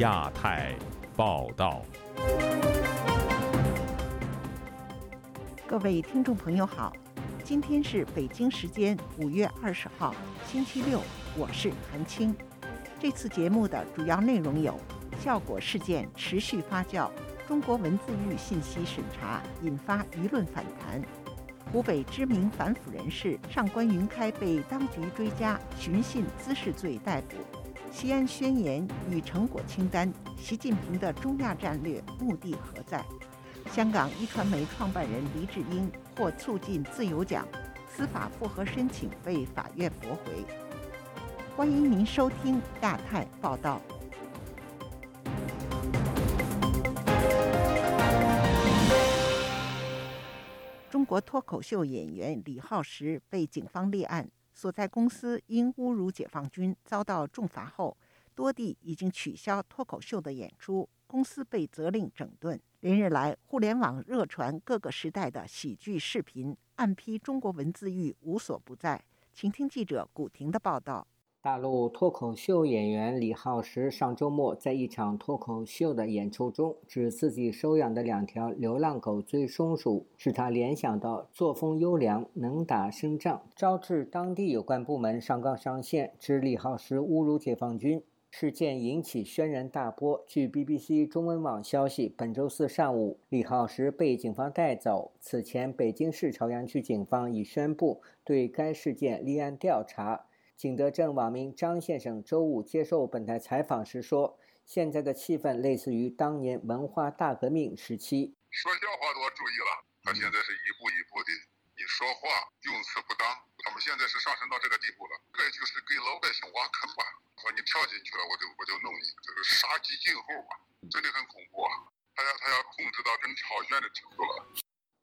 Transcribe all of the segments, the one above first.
亚太报道。各位听众朋友好，今天是北京时间五月二十号，星期六，我是韩青。这次节目的主要内容有：效果事件持续发酵，中国文字狱信息审查引发舆论反弹，湖北知名反腐人士上官云开被当局追加寻衅滋事罪逮捕。《西安宣言》与成果清单，习近平的中亚战略目的何在？香港一传媒创办人黎智英获促进自由奖，司法复核申请被法院驳回。欢迎您收听亚太报道。中国脱口秀演员李浩石被警方立案。所在公司因侮辱解放军遭到重罚后，多地已经取消脱口秀的演出，公司被责令整顿。连日来，互联网热传各个时代的喜剧视频，暗批中国文字狱无所不在。请听记者古婷的报道。大陆脱口秀演员李浩石上周末在一场脱口秀的演出中，指自己收养的两条流浪狗追松鼠，使他联想到作风优良、能打胜仗，招致当地有关部门上纲上线，指李浩石侮辱解放军。事件引起轩然大波。据 BBC 中文网消息，本周四上午，李浩石被警方带走。此前，北京市朝阳区警方已宣布对该事件立案调查。景德镇网民张先生周五接受本台采访时说：“现在的气氛类似于当年文化大革命时期，说笑话都要注意了。他现在是一步一步的，你说话用词不当，他们现在是上升到这个地步了，这就是给老百姓挖坑吧？说你跳进去了，我就我就弄你，这个杀鸡儆猴嘛，真的很恐怖啊！他要他要控制到跟跳圈的程度了。”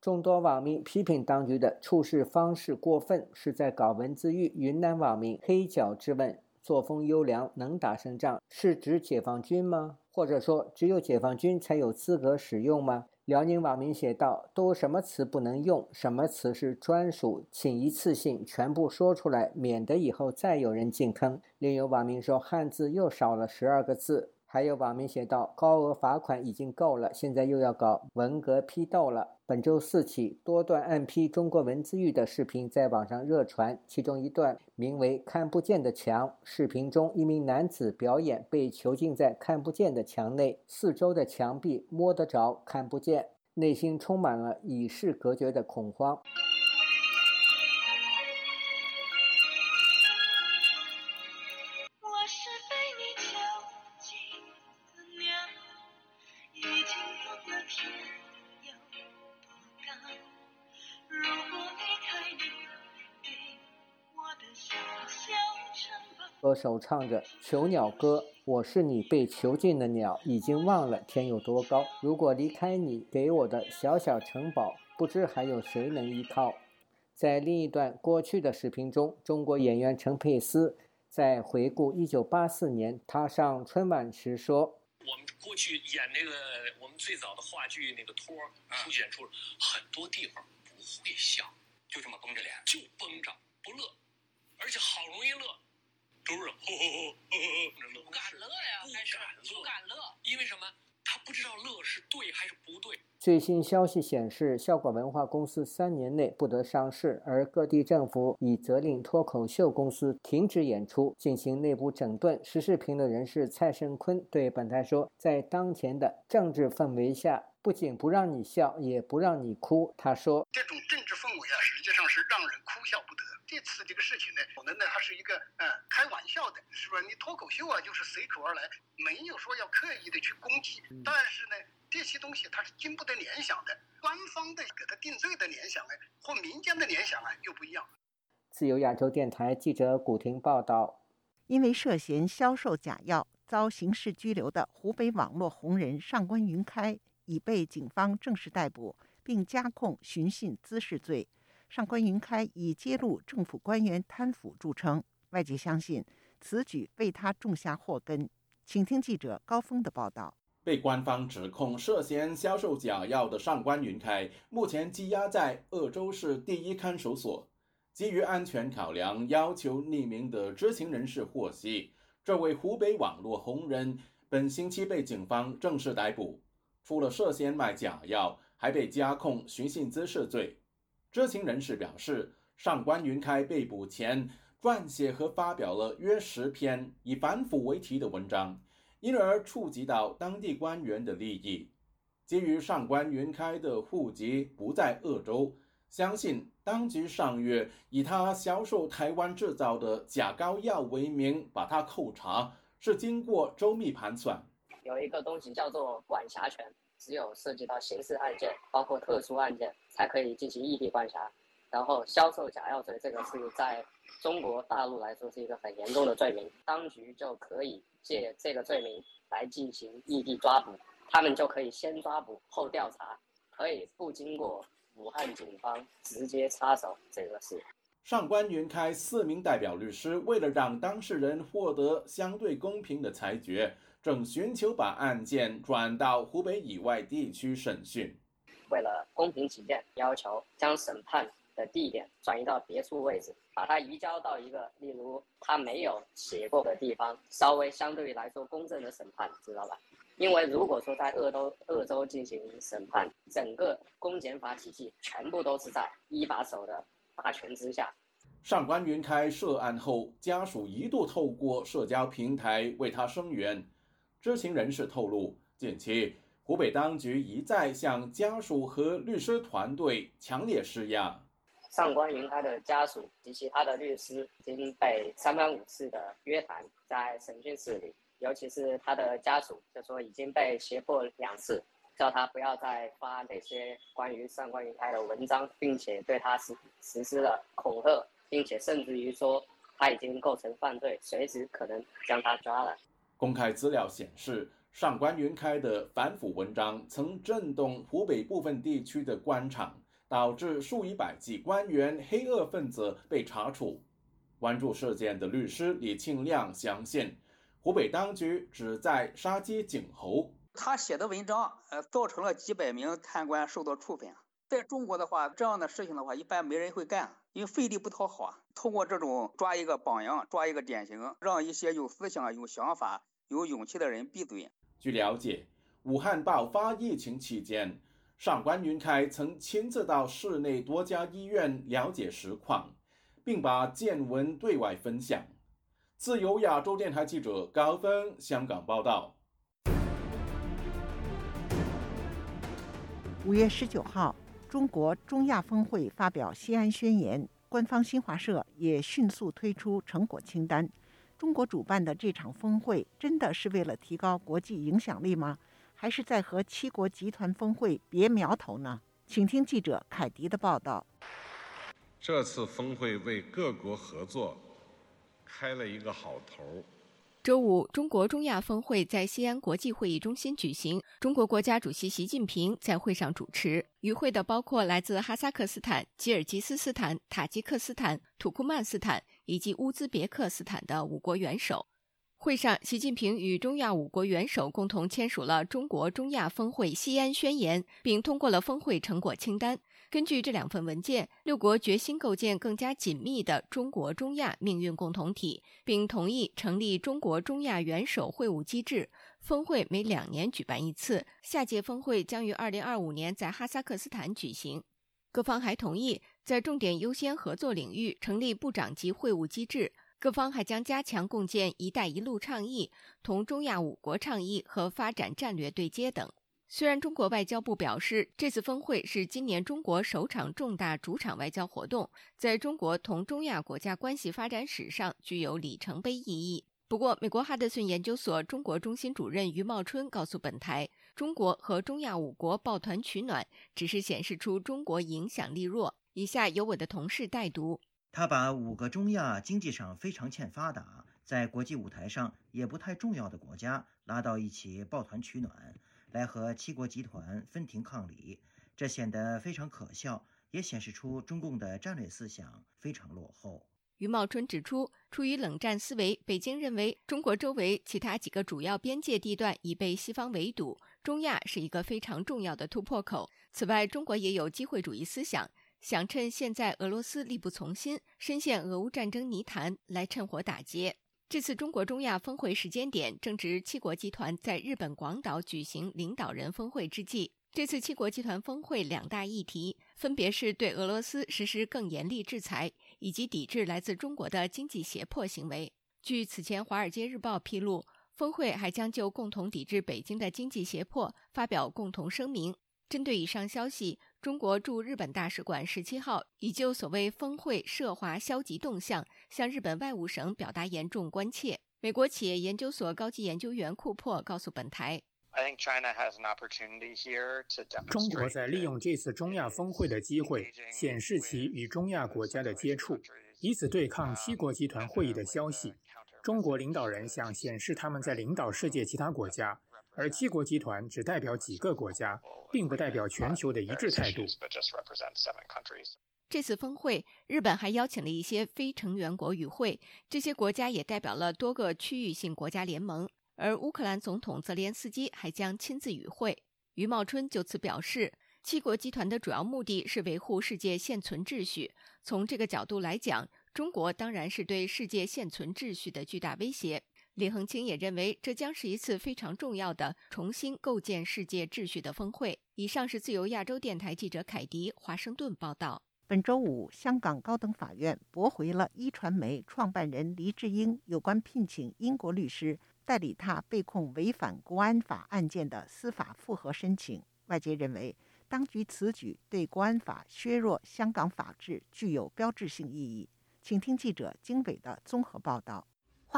众多网民批评当局的处事方式过分，是在搞文字狱。云南网民黑脚质问：作风优良能打胜仗，是指解放军吗？或者说只有解放军才有资格使用吗？辽宁网民写道：都什么词不能用？什么词是专属？请一次性全部说出来，免得以后再有人进坑。另有网民说：汉字又少了十二个字。还有网民写道：“高额罚款已经够了，现在又要搞文革批斗了。”本周四起，多段暗批中国文字狱的视频在网上热传，其中一段名为《看不见的墙》。视频中，一名男子表演被囚禁在看不见的墙内，四周的墙壁摸得着，看不见，内心充满了与世隔绝的恐慌。歌手唱着《囚鸟歌》，我是你被囚禁的鸟，已经忘了天有多高。如果离开你给我的小小城堡，不知还有谁能依靠。在另一段过去的视频中，中国演员陈佩斯在回顾1984年他上春晚时说：“我们过去演那个我们最早的话剧那个托，出演出很多地方不会笑，就这么绷着脸，就绷着不乐。”都是，不敢乐呀，不敢乐，因为什么？他不知道乐是对还是不对。最新消息显示，笑果文化公司三年内不得上市，而各地政府已责令脱口秀公司停止演出，进行内部整顿。时事评论人士蔡甚坤对本台说：“在当前的政治氛围下，不仅不让你笑，也不让你哭。”他说：“这种政治氛围啊，实际上是让人哭笑不得。”这次这个事情呢，可能呢它是一个呃开玩笑的，是不是？你脱口秀啊，就是随口而来，没有说要刻意的去攻击。但是呢，这些东西它是经不得联想的，官方的给他定罪的联想呢，和民间的联想啊又不一样。自由亚洲电台记者古婷报道。因为涉嫌销售假药，遭刑事拘留的湖北网络红人上官云开已被警方正式逮捕，并加控寻衅滋事罪。上官云开以揭露政府官员贪腐著称，外界相信此举为他种下祸根。请听记者高峰的报道：被官方指控涉嫌销售假药的上官云开，目前羁押在鄂州市第一看守所。基于安全考量，要求匿名的知情人士获悉，这位湖北网络红人本星期被警方正式逮捕，除了涉嫌卖假药，还被加控寻衅滋事罪。知情人士表示，上官云开被捕前撰写和发表了约十篇以反腐为题的文章，因而触及到当地官员的利益。基于上官云开的户籍不在鄂州，相信当局上月以他销售台湾制造的假膏药为名把他扣查，是经过周密盘算。有一个东西叫做管辖权。只有涉及到刑事案件，包括特殊案件，才可以进行异地管辖。然后，销售假药罪这个是在中国大陆来说是一个很严重的罪名，当局就可以借这个罪名来进行异地抓捕，他们就可以先抓捕后调查，可以不经过武汉警方直接插手这个事。上官云开四名代表律师为了让当事人获得相对公平的裁决。正寻求把案件转到湖北以外地区审讯，为了公平起见，要求将审判的地点转移到别处位置，把它移交到一个例如他没有写过的地方，稍微相对于来说公正的审判，知道吧？因为如果说在鄂州鄂州进行审判，整个公检法体系全部都是在一把手的大权之下。上官云开涉案后，家属一度透过社交平台为他声援。知情人士透露，近期湖北当局一再向家属和律师团队强烈施压。上官云开的家属及其他的律师已经被三番五次的约谈，在审讯室里，尤其是他的家属，就说已经被胁迫两次，叫他不要再发哪些关于上官云开的文章，并且对他实实施了恐吓，并且甚至于说他已经构成犯罪，随时可能将他抓了。公开资料显示，上官云开的反腐文章曾震动湖北部分地区的官场，导致数以百计官员、黑恶分子被查处。关注事件的律师李庆亮相信，湖北当局旨在杀鸡儆猴。他写的文章，呃，造成了几百名贪官受到处分。在中国的话，这样的事情的话，一般没人会干，因为费力不讨好啊。通过这种抓一个榜样、抓一个典型，让一些有思想、有想法、有勇气的人闭嘴。据了解，武汉爆发疫情期间，上官云开曾亲自到市内多家医院了解实况，并把见闻对外分享。自由亚洲电台记者高分香港报道。五月十九号，中国中亚峰会发表《西安宣言》。官方新华社也迅速推出成果清单。中国主办的这场峰会真的是为了提高国际影响力吗？还是在和七国集团峰会别苗头呢？请听记者凯迪的报道。这次峰会为各国合作开了一个好头。周五，中国中亚峰会在西安国际会议中心举行。中国国家主席习近平在会上主持。与会的包括来自哈萨克斯坦、吉尔吉斯斯坦、塔吉克斯坦、土库曼斯坦以及乌兹别克斯坦的五国元首。会上，习近平与中亚五国元首共同签署了《中国中亚峰会西安宣言》，并通过了峰会成果清单。根据这两份文件，六国决心构建更加紧密的中国中亚命运共同体，并同意成立中国中亚元首会晤机制，峰会每两年举办一次，下届峰会将于2025年在哈萨克斯坦举行。各方还同意在重点优先合作领域成立部长级会晤机制。各方还将加强共建“一带一路”倡议同中亚五国倡议和发展战略对接等。虽然中国外交部表示，这次峰会是今年中国首场重大主场外交活动，在中国同中亚国家关系发展史上具有里程碑意义。不过，美国哈德逊研究所中国中心主任余茂春告诉本台，中国和中亚五国抱团取暖，只是显示出中国影响力弱。以下由我的同事代读。他把五个中亚经济上非常欠发达、在国际舞台上也不太重要的国家拉到一起抱团取暖，来和七国集团分庭抗礼，这显得非常可笑，也显示出中共的战略思想非常落后。余茂春指出，出于冷战思维，北京认为中国周围其他几个主要边界地段已被西方围堵，中亚是一个非常重要的突破口。此外，中国也有机会主义思想。想趁现在俄罗斯力不从心、深陷俄乌战争泥潭来趁火打劫。这次中国中亚峰会时间点正值七国集团在日本广岛举行领导人峰会之际。这次七国集团峰会两大议题，分别是对俄罗斯实施更严厉制裁，以及抵制来自中国的经济胁迫行为。据此前《华尔街日报》披露，峰会还将就共同抵制北京的经济胁迫发表共同声明。针对以上消息。中国驻日本大使馆十七号已就所谓峰会涉华消极动向向日本外务省表达严重关切。美国企业研究所高级研究员库珀告诉本台，中国在利用这次中亚峰会的机会，显示其与中亚国家的接触，以此对抗七国集团会议的消息。中国领导人想显示他们在领导世界其他国家。而七国集团只代表几个国家，并不代表全球的一致态度。这次峰会，日本还邀请了一些非成员国与会，这些国家也代表了多个区域性国家联盟。而乌克兰总统泽连斯基还将亲自与会。余茂春就此表示，七国集团的主要目的是维护世界现存秩序。从这个角度来讲，中国当然是对世界现存秩序的巨大威胁。李恒清也认为，这将是一次非常重要的重新构建世界秩序的峰会。以上是自由亚洲电台记者凯迪华盛顿报道。本周五，香港高等法院驳回了一传媒创办人黎智英有关聘请英国律师代理他被控违反国安法案件的司法复核申请。外界认为，当局此举对国安法削弱香港法治具有标志性意义。请听记者经纬的综合报道。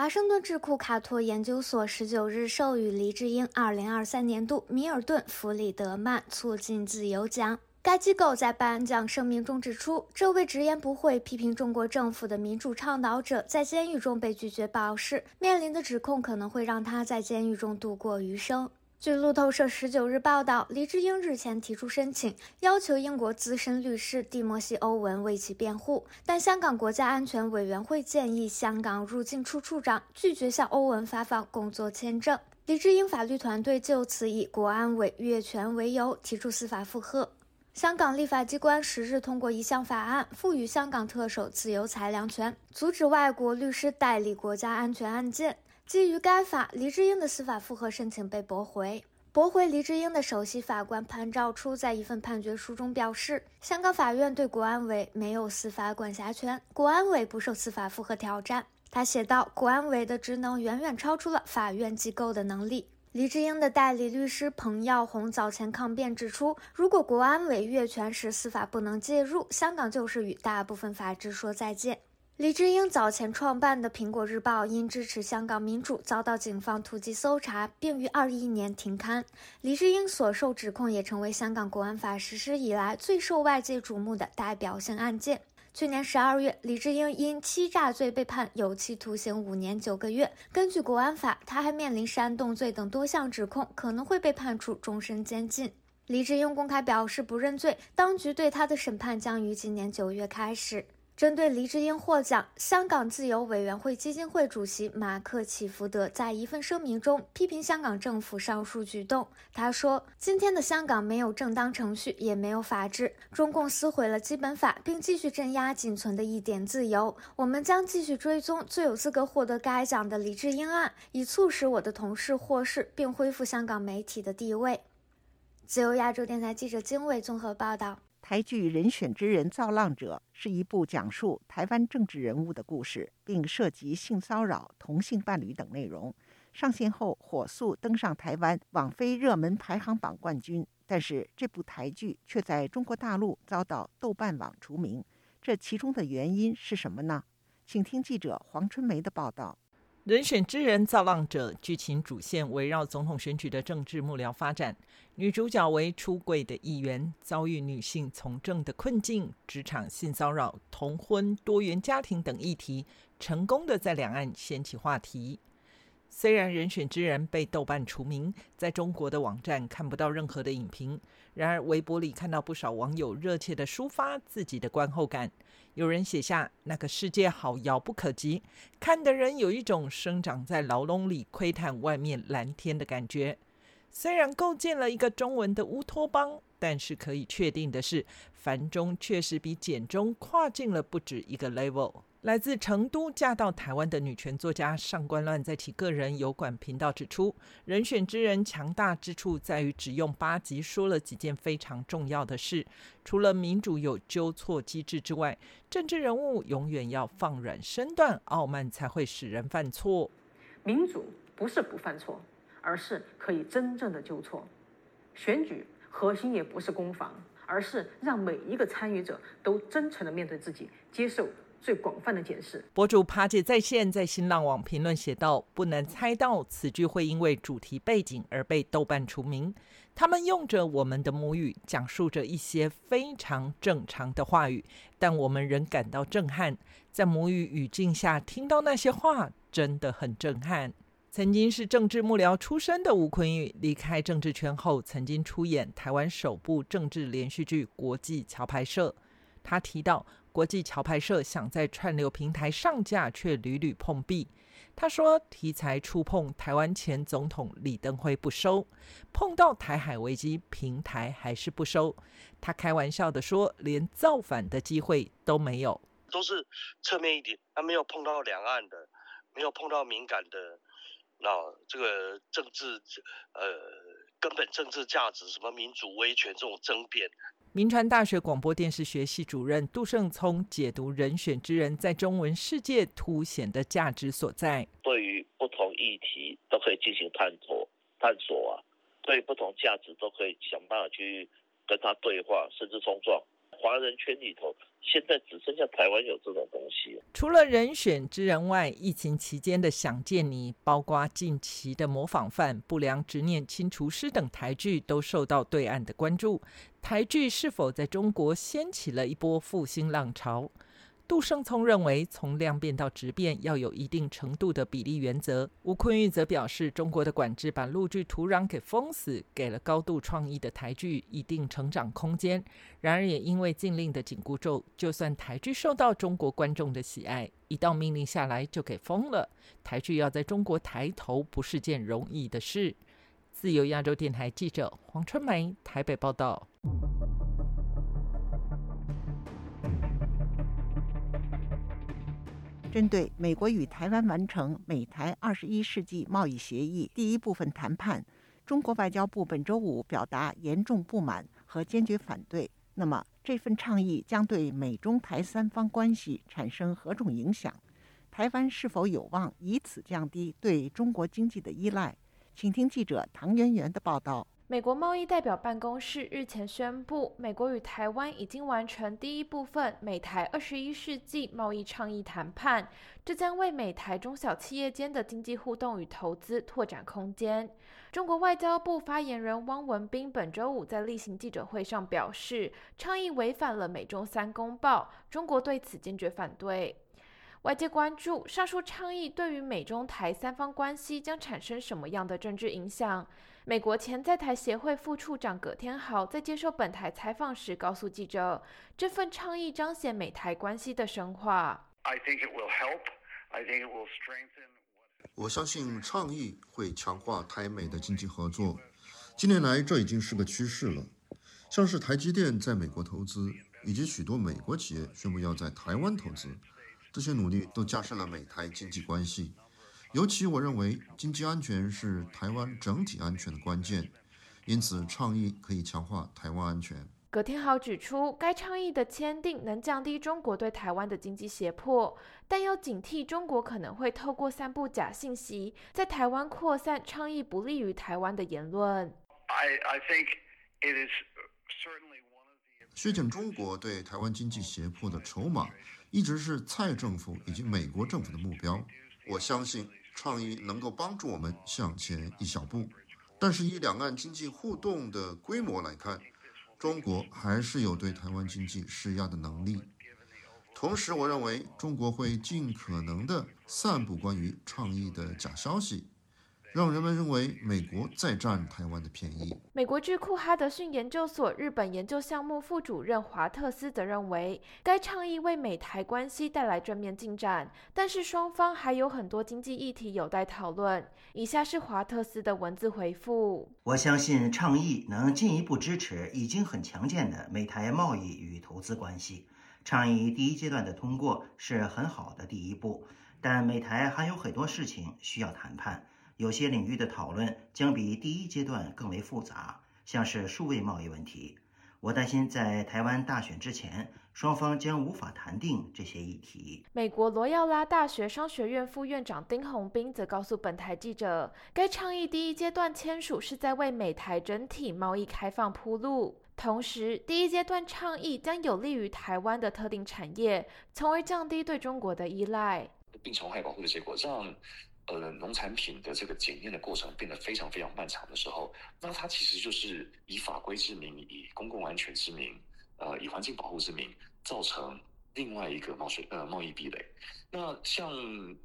华盛顿智库卡托研究所十九日授予黎智英二零二三年度米尔顿·弗里德曼促进自由奖。该机构在颁奖声明中指出，这位直言不讳批评中国政府的民主倡导者在监狱中被拒绝保释，面临的指控可能会让他在监狱中度过余生。据路透社十九日报道，黎智英日前提出申请，要求英国资深律师蒂莫西·欧文为其辩护，但香港国家安全委员会建议香港入境处处长拒绝向欧文发放工作签证。黎智英法律团队就此以国安委越权为由提出司法复核。香港立法机关十日通过一项法案，赋予香港特首自由裁量权，阻止外国律师代理国家安全案件。基于该法，黎智英的司法复核申请被驳回。驳回黎智英的首席法官潘兆初在一份判决书中表示，香港法院对国安委没有司法管辖权，国安委不受司法复核挑战。他写道，国安委的职能远远超出了法院机构的能力。黎智英的代理律师彭耀红早前抗辩指出，如果国安委越权时司法不能介入，香港就是与大部分法治说再见。李志英早前创办的《苹果日报》因支持香港民主，遭到警方突击搜查，并于二一年停刊。李志英所受指控也成为香港国安法实施以来最受外界瞩目的代表性案件。去年十二月，李志英因欺诈罪被判有期徒刑五年九个月。根据国安法，他还面临煽动罪等多项指控，可能会被判处终身监禁。李志英公开表示不认罪，当局对他的审判将于今年九月开始。针对黎智英获奖，香港自由委员会基金会主席马克·启福德在一份声明中批评香港政府上述举动。他说：“今天的香港没有正当程序，也没有法治。中共撕毁了基本法，并继续镇压仅存的一点自由。我们将继续追踪最有资格获得该奖的黎智英案，以促使我的同事获释，并恢复香港媒体的地位。”自由亚洲电台记者经纬综合报道。台剧《人选之人造浪者》是一部讲述台湾政治人物的故事，并涉及性骚扰、同性伴侣等内容。上线后火速登上台湾网飞热门排行榜冠军，但是这部台剧却在中国大陆遭到豆瓣网除名，这其中的原因是什么呢？请听记者黄春梅的报道。人选之人造浪者剧情主线围绕总统选举的政治幕僚发展，女主角为出轨的议员，遭遇女性从政的困境、职场性骚扰、同婚、多元家庭等议题，成功的在两岸掀起话题。虽然人选之人被豆瓣除名，在中国的网站看不到任何的影评。然而，微博里看到不少网友热切的抒发自己的观后感。有人写下：“那个世界好遥不可及，看的人有一种生长在牢笼里窥探外面蓝天的感觉。”虽然构建了一个中文的乌托邦，但是可以确定的是，繁中确实比简中跨进了不止一个 level。来自成都嫁到台湾的女权作家上官乱在其个人有管频道指出，人选之人强大之处在于只用八集说了几件非常重要的事。除了民主有纠错机制之外，政治人物永远要放软身段，傲慢才会使人犯错。民主不是不犯错，而是可以真正的纠错。选举核心也不是攻防，而是让每一个参与者都真诚的面对自己，接受。最广泛的解释。博主爬姐在线在新浪网评论写道：“不难猜到，此剧会因为主题背景而被豆瓣除名。他们用着我们的母语，讲述着一些非常正常的话语，但我们仍感到震撼。在母语语境下听到那些话，真的很震撼。”曾经是政治幕僚出身的吴昆玉，离开政治圈后，曾经出演台湾首部政治连续剧《国际桥》牌社》。他提到。国际桥牌社想在串流平台上架，却屡屡碰壁。他说，题材触碰台湾前总统李登辉不收，碰到台海危机平台还是不收。他开玩笑的说，连造反的机会都没有，都是侧面一点，他没有碰到两岸的，没有碰到敏感的，那这个政治呃根本政治价值，什么民主威权这种争辩。银川大学广播电视学系主任杜胜聪解读人选之人在中文世界凸显的价值所在，对于不同议题都可以进行探索、探索啊，对不同价值都可以想办法去跟他对话，甚至冲撞。华人圈里头，现在只剩下台湾有这种东西。除了《人选之人》外，疫情期间的《想见你》，包括近期的《模仿犯》《不良执念》《清厨师》等台剧，都受到对岸的关注。台剧是否在中国掀起了一波复兴浪潮？杜胜聪认为，从量变到质变要有一定程度的比例原则。吴坤玉则表示，中国的管制把陆剧土壤给封死，给了高度创意的台剧一定成长空间。然而，也因为禁令的紧箍咒，就算台剧受到中国观众的喜爱，一道命令下来就给封了。台剧要在中国抬头，不是件容易的事。自由亚洲电台记者黄春梅，台北报道。针对美国与台湾完成美台二十一世纪贸易协议第一部分谈判，中国外交部本周五表达严重不满和坚决反对。那么，这份倡议将对美中台三方关系产生何种影响？台湾是否有望以此降低对中国经济的依赖？请听记者唐媛媛的报道。美国贸易代表办公室日前宣布，美国与台湾已经完成第一部分美台二十一世纪贸易倡议谈判，这将为美台中小企业间的经济互动与投资拓展空间。中国外交部发言人汪文斌本周五在例行记者会上表示，倡议违反了美中三公报，中国对此坚决反对。外界关注上述倡议对于美中台三方关系将产生什么样的政治影响。美国前在台协会副处长葛天豪在接受本台采访时告诉记者：“这份倡议彰显美台关系的深化。我相信倡议会强化台美的经济合作。近年来，这已经是个趋势了。像是台积电在美国投资，以及许多美国企业宣布要在台湾投资，这些努力都加深了美台经济关系。”尤其我认为经济安全是台湾整体安全的关键，因此倡议可以强化台湾安全。葛天豪指出，该倡议的签订能降低中国对台湾的经济胁迫，但要警惕中国可能会透过散布假信息，在台湾扩散倡议不利于台湾的言论。削减中国对台湾经济胁迫的筹码，一直是蔡政府以及美国政府的目标。我相信。倡议能够帮助我们向前一小步，但是以两岸经济互动的规模来看，中国还是有对台湾经济施压的能力。同时，我认为中国会尽可能的散布关于倡议的假消息。让人们认为美国在占台湾的便宜。美国智库哈德逊研究所日本研究项目副主任华特斯则认为，该倡议为美台关系带来正面进展，但是双方还有很多经济议题有待讨论。以下是华特斯的文字回复：我相信倡议能进一步支持已经很强健的美台贸易与投资关系。倡议第一阶段的通过是很好的第一步，但美台还有很多事情需要谈判。有些领域的讨论将比第一阶段更为复杂，像是数位贸易问题。我担心在台湾大选之前，双方将无法谈定这些议题。美国罗耀拉大学商学院副院长丁宏斌则告诉本台记者，该倡议第一阶段签署是在为美台整体贸易开放铺路，同时第一阶段倡议将有利于台湾的特定产业，从而降低对中国的依赖，病虫害保护的结果让。呃，农产品的这个检验的过程变得非常非常漫长的时候，那它其实就是以法规之名，以公共安全之名，呃，以环境保护之名，造成另外一个贸税呃贸易壁垒。那像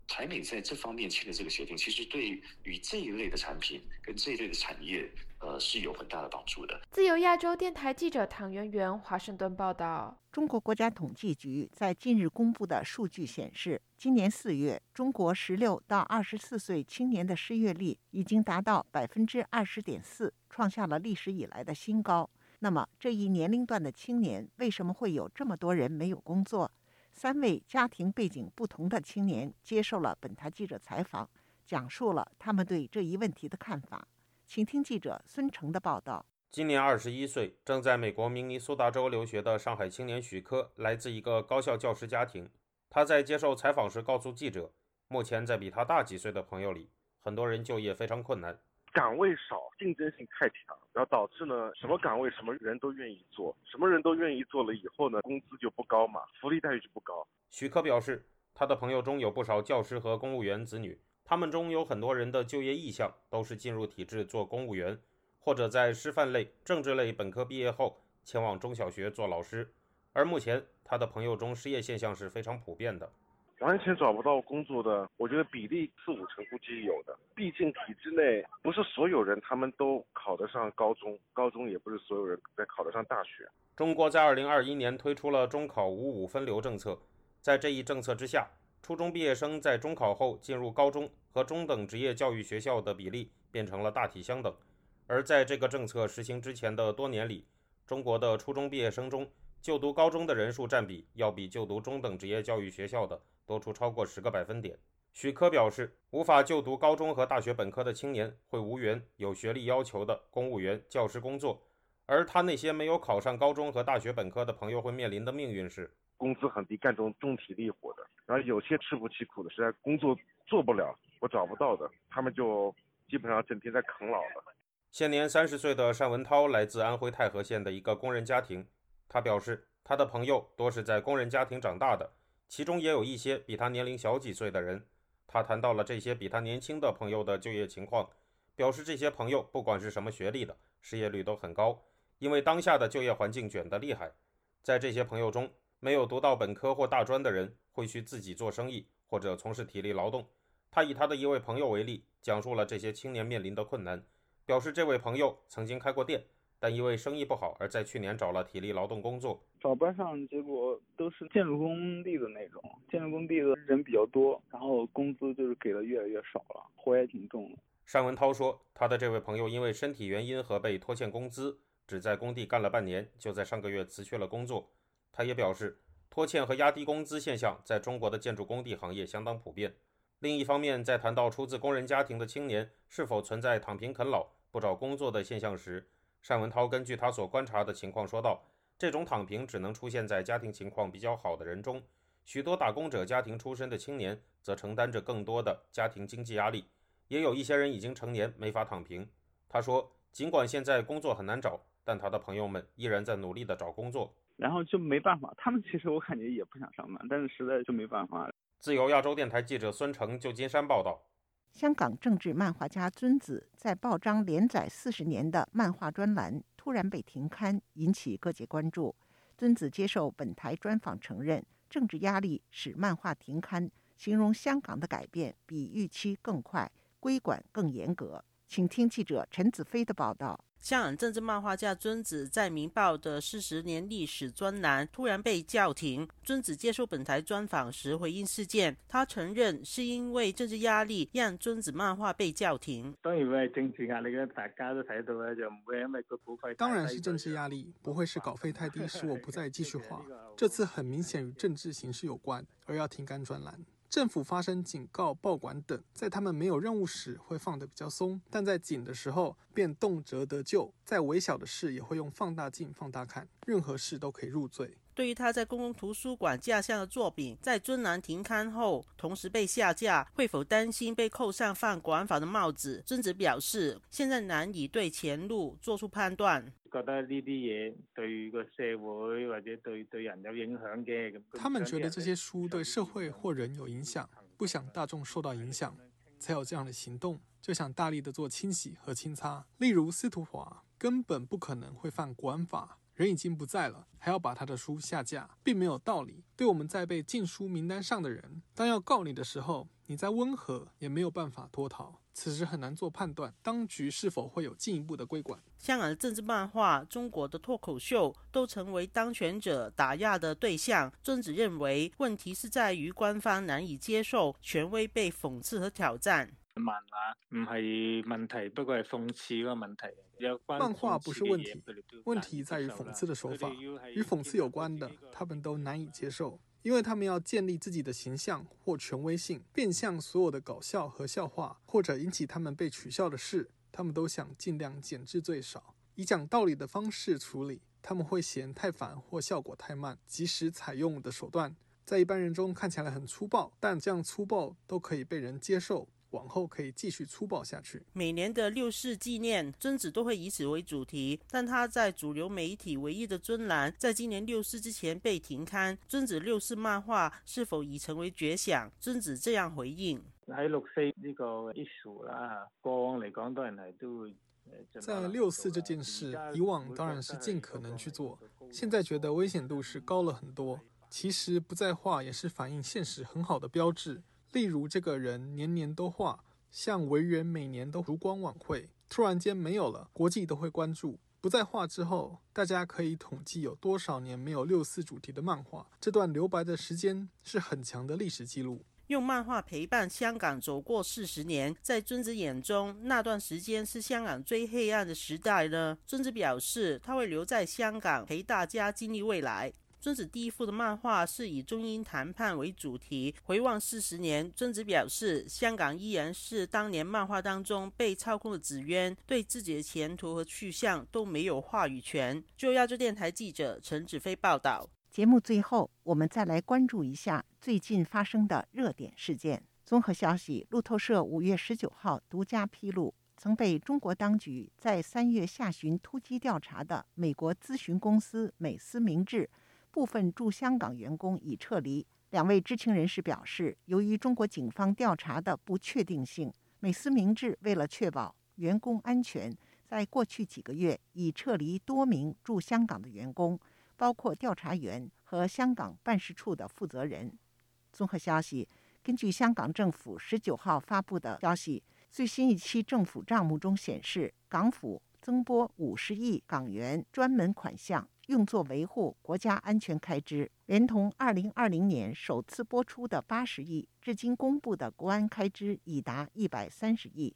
台美在这方面签的这个协定，其实对于这一类的产品跟这一类的产业。呃，是有很大的帮助的。自由亚洲电台记者唐媛媛华盛顿报道：，中国国家统计局在近日公布的数据显示，今年四月，中国十六到二十四岁青年的失业率已经达到百分之二十点四，创下了历史以来的新高。那么，这一年龄段的青年为什么会有这么多人没有工作？三位家庭背景不同的青年接受了本台记者采访，讲述了他们对这一问题的看法。请听记者孙成的报道。今年二十一岁，正在美国明尼苏达州留学的上海青年许科，来自一个高校教师家庭。他在接受采访时告诉记者，目前在比他大几岁的朋友里，很多人就业非常困难，岗位少，竞争性太强，然后导致呢，什么岗位什么人都愿意做，什么人都愿意做了以后呢，工资就不高嘛，福利待遇就不高。许科表示，他的朋友中有不少教师和公务员子女。他们中有很多人的就业意向都是进入体制做公务员，或者在师范类、政治类本科毕业后前往中小学做老师。而目前，他的朋友中失业现象是非常普遍的，完全找不到工作的，我觉得比例四五成估计有的。毕竟体制内不是所有人他们都考得上高中，高中也不是所有人在考得上大学。中国在二零二一年推出了中考五五分流政策，在这一政策之下。初中毕业生在中考后进入高中和中等职业教育学校的比例变成了大体相等，而在这个政策实行之前的多年里，中国的初中毕业生中就读高中的人数占比要比就读中等职业教育学校的多出超过十个百分点。许科表示，无法就读高中和大学本科的青年会无缘有学历要求的公务员、教师工作，而他那些没有考上高中和大学本科的朋友会面临的命运是。工资很低，干种重体力活的。然后有些吃不起苦的，实在工作做不了，我找不到的，他们就基本上整天在啃老。了。现年三十岁的单文涛来自安徽太和县的一个工人家庭。他表示，他的朋友多是在工人家庭长大的，其中也有一些比他年龄小几岁的人。他谈到了这些比他年轻的朋友的就业情况，表示这些朋友不管是什么学历的，失业率都很高，因为当下的就业环境卷得厉害。在这些朋友中，没有读到本科或大专的人会去自己做生意或者从事体力劳动。他以他的一位朋友为例，讲述了这些青年面临的困难，表示这位朋友曾经开过店，但因为生意不好而在去年找了体力劳动工作，找班上，结果都是建筑工地的那种，建筑工地的人比较多，然后工资就是给的越来越少了，活也挺重的。单文涛说，他的这位朋友因为身体原因和被拖欠工资，只在工地干了半年，就在上个月辞去了工作。他也表示，拖欠和压低工资现象在中国的建筑工地行业相当普遍。另一方面，在谈到出自工人家庭的青年是否存在躺平啃老、不找工作的现象时，单文涛根据他所观察的情况说道：“这种躺平只能出现在家庭情况比较好的人中，许多打工者家庭出身的青年则承担着更多的家庭经济压力。也有一些人已经成年，没法躺平。”他说：“尽管现在工作很难找，但他的朋友们依然在努力的找工作。”然后就没办法，他们其实我感觉也不想上班，但是实在就没办法。自由亚洲电台记者孙成，旧金山报道。香港政治漫画家尊子在报章连载四十年的漫画专栏突然被停刊，引起各界关注。尊子接受本台专访，承认政治压力使漫画停刊，形容香港的改变比预期更快，规管更严格。请听记者陈子飞的报道。香港政治漫画家尊子在《明报》的四十年历史专栏突然被叫停。尊子接受本台专访时回应事件，他承认是因为政治压力让尊子漫画被叫停。当然系政治压力大家都睇到啦，就唔会因为个稿费。当然是政治压力，不会是稿费太低使我不再继续画。这次很明显与政治形势有关，而要停刊专栏。政府发生警告、报管等，在他们没有任务时会放得比较松，但在紧的时候便动辄得救。在微小的事也会用放大镜放大看，任何事都可以入罪。对于他在公共图书馆架下的作品在尊南停刊后，同时被下架，会否担心被扣上犯管法的帽子？尊子表示，现在难以对前路做出判断。觉得呢啲嘢对个社会或者对对人有影响嘅他们觉得这些书对社会或人有影响，不想大众受到影响，才有这样的行动，就想大力的做清洗和清擦。例如司徒华根本不可能会犯安法，人已经不在了，还要把他的书下架，并没有道理。对我们在被禁书名单上的人，当要告你的时候。你再温和也没有办法脱逃，此时很难做判断，当局是否会有进一步的规管。香港的政治漫画、中国的脱口秀都成为当权者打压的对象。曾子认为，问题是在于官方难以接受权威被讽刺和挑战。漫画唔系问题，不过系讽刺个问题。漫画不是问题，问题在于讽刺的手法，与讽刺有关的，他们都难以接受。因为他们要建立自己的形象或权威性，变相所有的搞笑和笑话，或者引起他们被取笑的事，他们都想尽量减至最少，以讲道理的方式处理。他们会嫌太烦或效果太慢，及时采用的手段，在一般人中看起来很粗暴，但这样粗暴都可以被人接受。往后可以继续粗暴下去。每年的六四纪念，尊子都会以此为主题。但他在主流媒体唯一的专栏，在今年六四之前被停刊。尊子六四漫画是否已成为绝响？尊子这样回应：在六四这个艺术啦，过往嚟讲，多然系都。在六四这件事，以往当然是尽可能去做，现在觉得危险度是高了很多。其实不在话也是反映现实很好的标志。例如，这个人年年都画，像维园每年都烛光晚会，突然间没有了，国际都会关注。不在画之后，大家可以统计有多少年没有六四主题的漫画，这段留白的时间是很强的历史记录。用漫画陪伴香港走过四十年，在尊子眼中，那段时间是香港最黑暗的时代呢。尊子表示，他会留在香港陪大家经历未来。孙子第一幅的漫画是以中英谈判为主题，回望四十年，孙子表示，香港依然是当年漫画当中被操控的纸鸢，对自己的前途和去向都没有话语权。就亚洲电台记者陈子飞报道，节目最后，我们再来关注一下最近发生的热点事件。综合消息，路透社五月十九号独家披露，曾被中国当局在三月下旬突击调查的美国咨询公司美思明智。部分驻香港员工已撤离。两位知情人士表示，由于中国警方调查的不确定性，美思明治为了确保员工安全，在过去几个月已撤离多名驻香港的员工，包括调查员和香港办事处的负责人。综合消息，根据香港政府十九号发布的消息，最新一期政府账目中显示，港府增拨五十亿港元专门款项。用作维护国家安全开支，连同2020年首次播出的80亿，至今公布的国安开支已达130亿。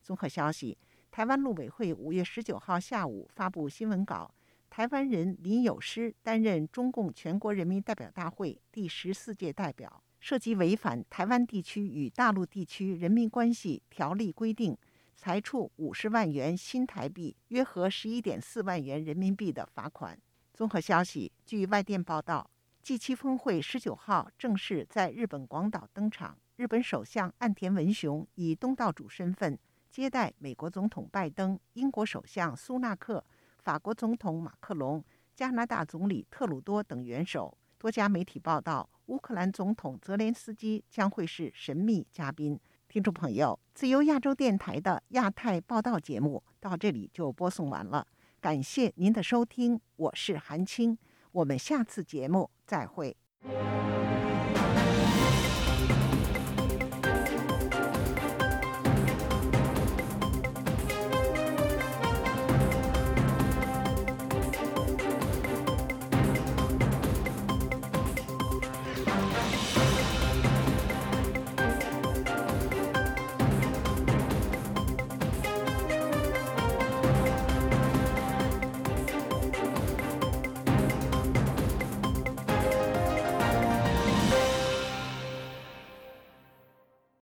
综合消息，台湾陆委会5月19号下午发布新闻稿，台湾人林有诗担任中共全国人民代表大会第十四届代表，涉及违反台湾地区与大陆地区人民关系条例规定，裁处50万元新台币（约合11.4万元人民币）的罚款。综合消息，据外电报道，G7 峰会十九号正式在日本广岛登场。日本首相岸田文雄以东道主身份接待美国总统拜登、英国首相苏纳克、法国总统马克龙、加拿大总理特鲁多等元首。多家媒体报道，乌克兰总统泽连斯基将会是神秘嘉宾。听众朋友，自由亚洲电台的亚太报道节目到这里就播送完了。感谢您的收听，我是韩青，我们下次节目再会。